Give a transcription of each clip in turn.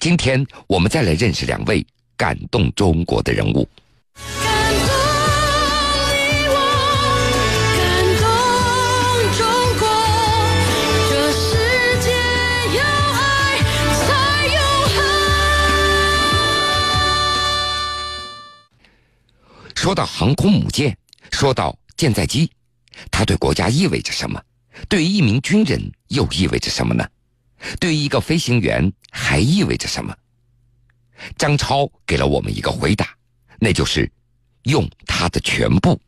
今天我们再来认识两位感动中国的人物。感动你我，感动中国，这世界有爱才永恒。说到航空母舰，说到舰载机，它对国家意味着什么？对于一名军人又意味着什么呢？对于一个飞行员还意味着什么？张超给了我们一个回答，那就是用他的全部。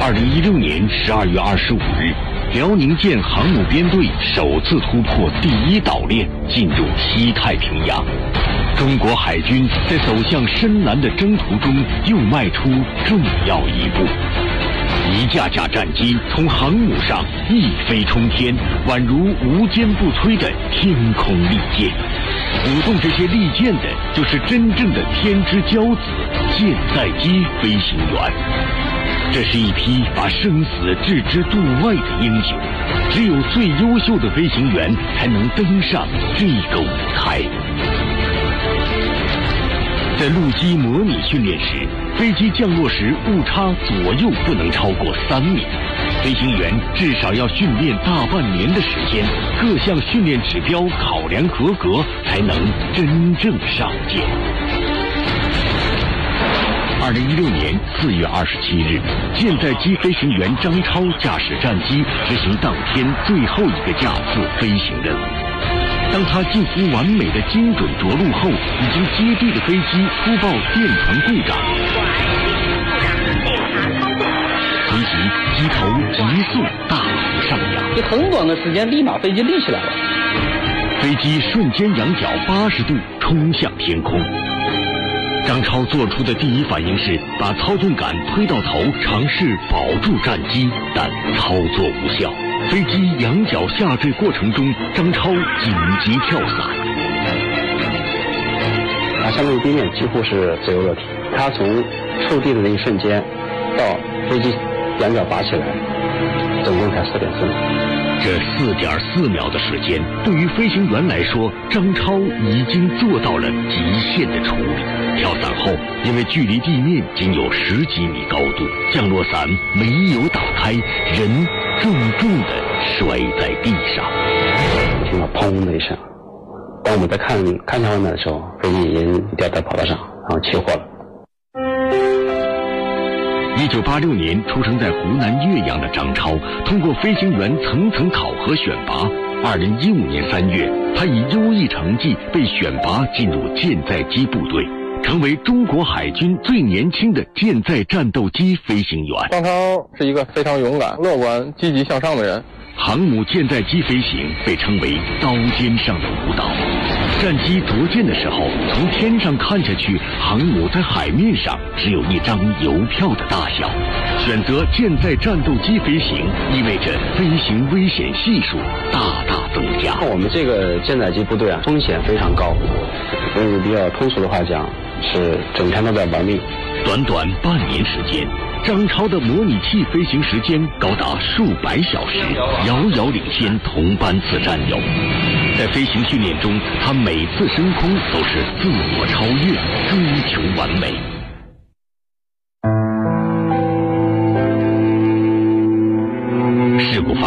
二零一六年十二月二十五日，辽宁舰航母编队首次突破第一岛链，进入西太平洋。中国海军在走向深蓝的征途中又迈出重要一步。一架架战机从航母上一飞冲天，宛如无坚不摧的天空利剑。舞动这些利剑的，就是真正的天之骄子——舰载机飞行员。这是一批把生死置之度外的英雄，只有最优秀的飞行员才能登上这个舞台。在陆基模拟训练时，飞机降落时误差左右不能超过三米，飞行员至少要训练大半年的时间，各项训练指标考量合格，才能真正上舰。二零一六年四月二十七日，舰载机飞行员张超驾驶战机执行当天最后一个架次飞行任务。当他近乎完美的精准着陆后，已经接地的飞机突报电传故障，随即机头急速大幅上扬，就很短的时间，立马飞机立起来了。飞机瞬间仰角八十度冲向天空。张超做出的第一反应是把操纵杆推到头，尝试保住战机，但操作无效。飞机仰角下坠过程中，张超紧急跳伞。它相对于地面几乎是自由落体。他从触地的那一瞬间到飞机仰角拔起来，总共才四点四秒。这四点四秒的时间，对于飞行员来说，张超已经做到了极限的处理。跳伞后，因为距离地面仅有十几米高度，降落伞没有打开，人重重的摔在地上。听到砰的一声，当我们在看看向外面的时候，飞机已经掉在跑道上，然后起火了。一九八六年出生在湖南岳阳的张超，通过飞行员层层考核选拔，二零一五年三月，他以优异成绩被选拔进入舰载机部队，成为中国海军最年轻的舰载战斗机飞行员。张超是一个非常勇敢、乐观、积极向上的人。航母舰载机飞行被称为刀尖上的舞蹈。战机着舰的时候，从天上看下去，航母在海面上只有一张邮票的大小。选择舰载战斗机飞行，意味着飞行危险系数大大增加。我们这个舰载机部队啊，风险非常高，用比较通俗的话讲，是整天都在玩命。短短半年时间，张超的模拟器飞行时间高达数百小时，遥遥领先同班次战友。在飞行训练中，他每次升空都是自我超越，追求完美。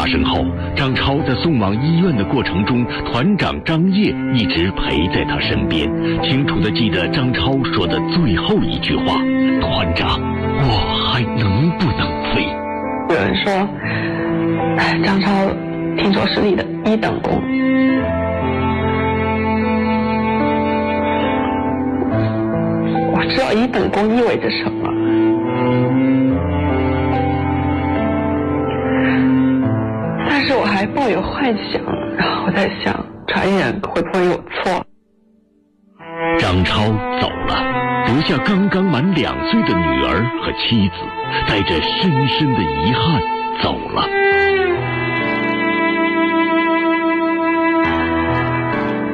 发生后，张超在送往医院的过程中，团长张烨一直陪在他身边，清楚的记得张超说的最后一句话：“团长，我还能不能飞？”有人说，张超听说是你的一等功。我知道一等功意味着什么。还抱有幻想，然后我在想，传言会不会有错？张超走了，留下刚刚满两岁的女儿和妻子，带着深深的遗憾走了。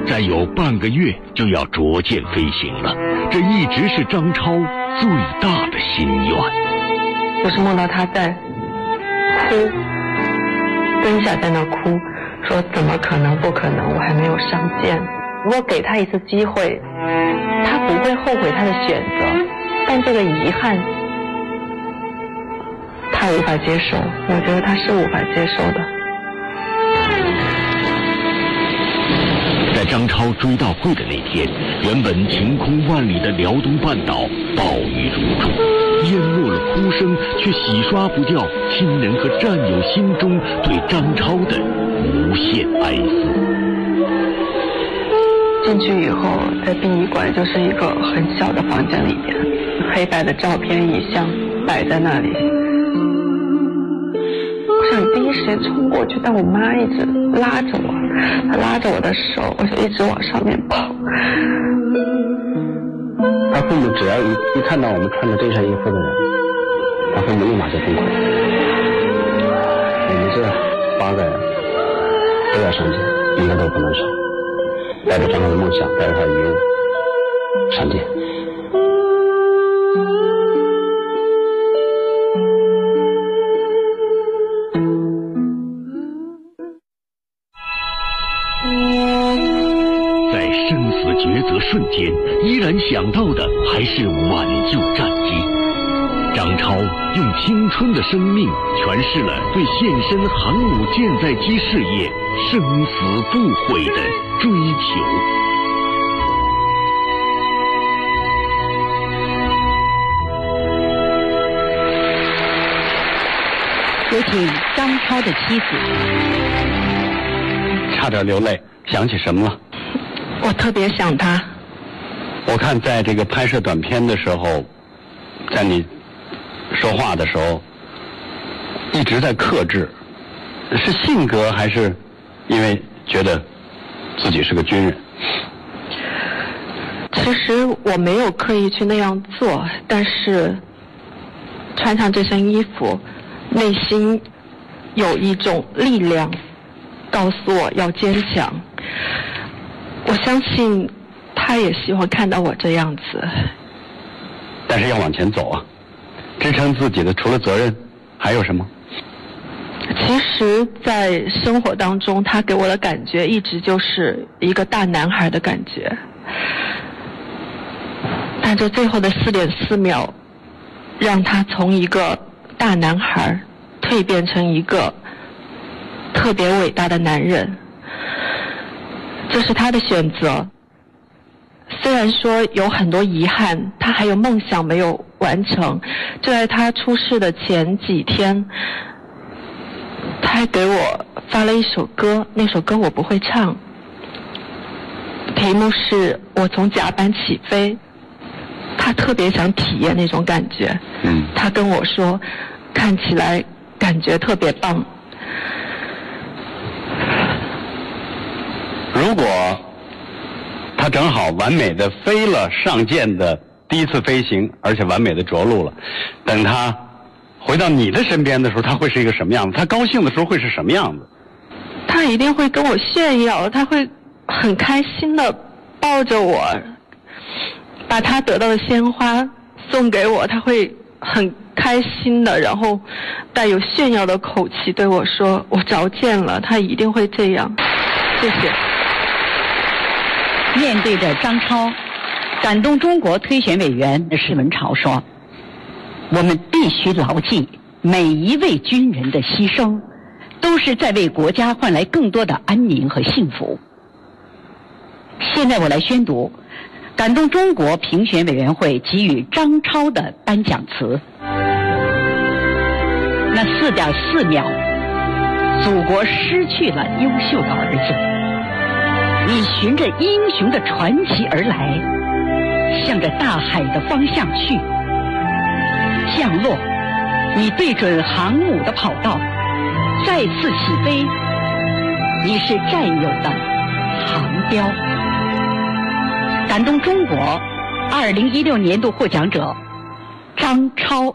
再有半个月就要逐渐飞行了，这一直是张超最大的心愿。我是梦到他在哭，蹲下在那哭，说怎么可能？不可能，我还没有上舰。如果给他一次机会，他不会后悔他的选择，但这个遗憾，他无法接受。我觉得他是无法接受的。在张超追悼会的那天，原本晴空万里的辽东半岛暴雨如注，淹没了哭声，却洗刷不掉亲人和战友心中对张超的无限哀思。进去以后，在殡仪馆就是一个很小的房间里边，黑白的照片遗像摆在那里。我想第一时间冲过去，但我妈一直拉着我，她拉着我的手，我就一直往上面跑。父母只要一一看到我们穿着这身衣服的人，他父母立马就崩溃。我们这八个人都要上街，一个都不能少。带着张超的梦想，带着他的遗物上街。生死抉择瞬间，依然想到的还是挽救战机。张超用青春的生命诠释了对献身航母舰载机事业生死不悔的追求。有请张超的妻子。差点流泪，想起什么了？我特别想他，我看在这个拍摄短片的时候，在你说话的时候，一直在克制，是性格还是因为觉得自己是个军人？其实我没有刻意去那样做，但是穿上这身衣服，内心有一种力量告诉我要坚强。我相信他也希望看到我这样子。但是要往前走啊！支撑自己的除了责任，还有什么？其实，在生活当中，他给我的感觉一直就是一个大男孩的感觉。但这最后的四点四秒，让他从一个大男孩蜕变成一个特别伟大的男人。这是他的选择。虽然说有很多遗憾，他还有梦想没有完成。就在他出事的前几天，他还给我发了一首歌，那首歌我不会唱，题目是我从甲板起飞。他特别想体验那种感觉。嗯，他跟我说，看起来感觉特别棒。如果他正好完美的飞了上舰的第一次飞行，而且完美的着陆了，等他回到你的身边的时候，他会是一个什么样子？他高兴的时候会是什么样子？他一定会跟我炫耀，他会很开心的抱着我，把他得到的鲜花送给我，他会很开心的，然后带有炫耀的口气对我说：“我着舰了。”他一定会这样。谢谢。面对着张超，感动中国推选委员施文潮说：“我们必须牢记，每一位军人的牺牲，都是在为国家换来更多的安宁和幸福。”现在我来宣读感动中国评选委员会给予张超的颁奖词。那四点四秒，祖国失去了优秀的儿子。循着英雄的传奇而来，向着大海的方向去。降落，你对准航母的跑道，再次起飞。你是战友的航标。感动中国，二零一六年度获奖者张超。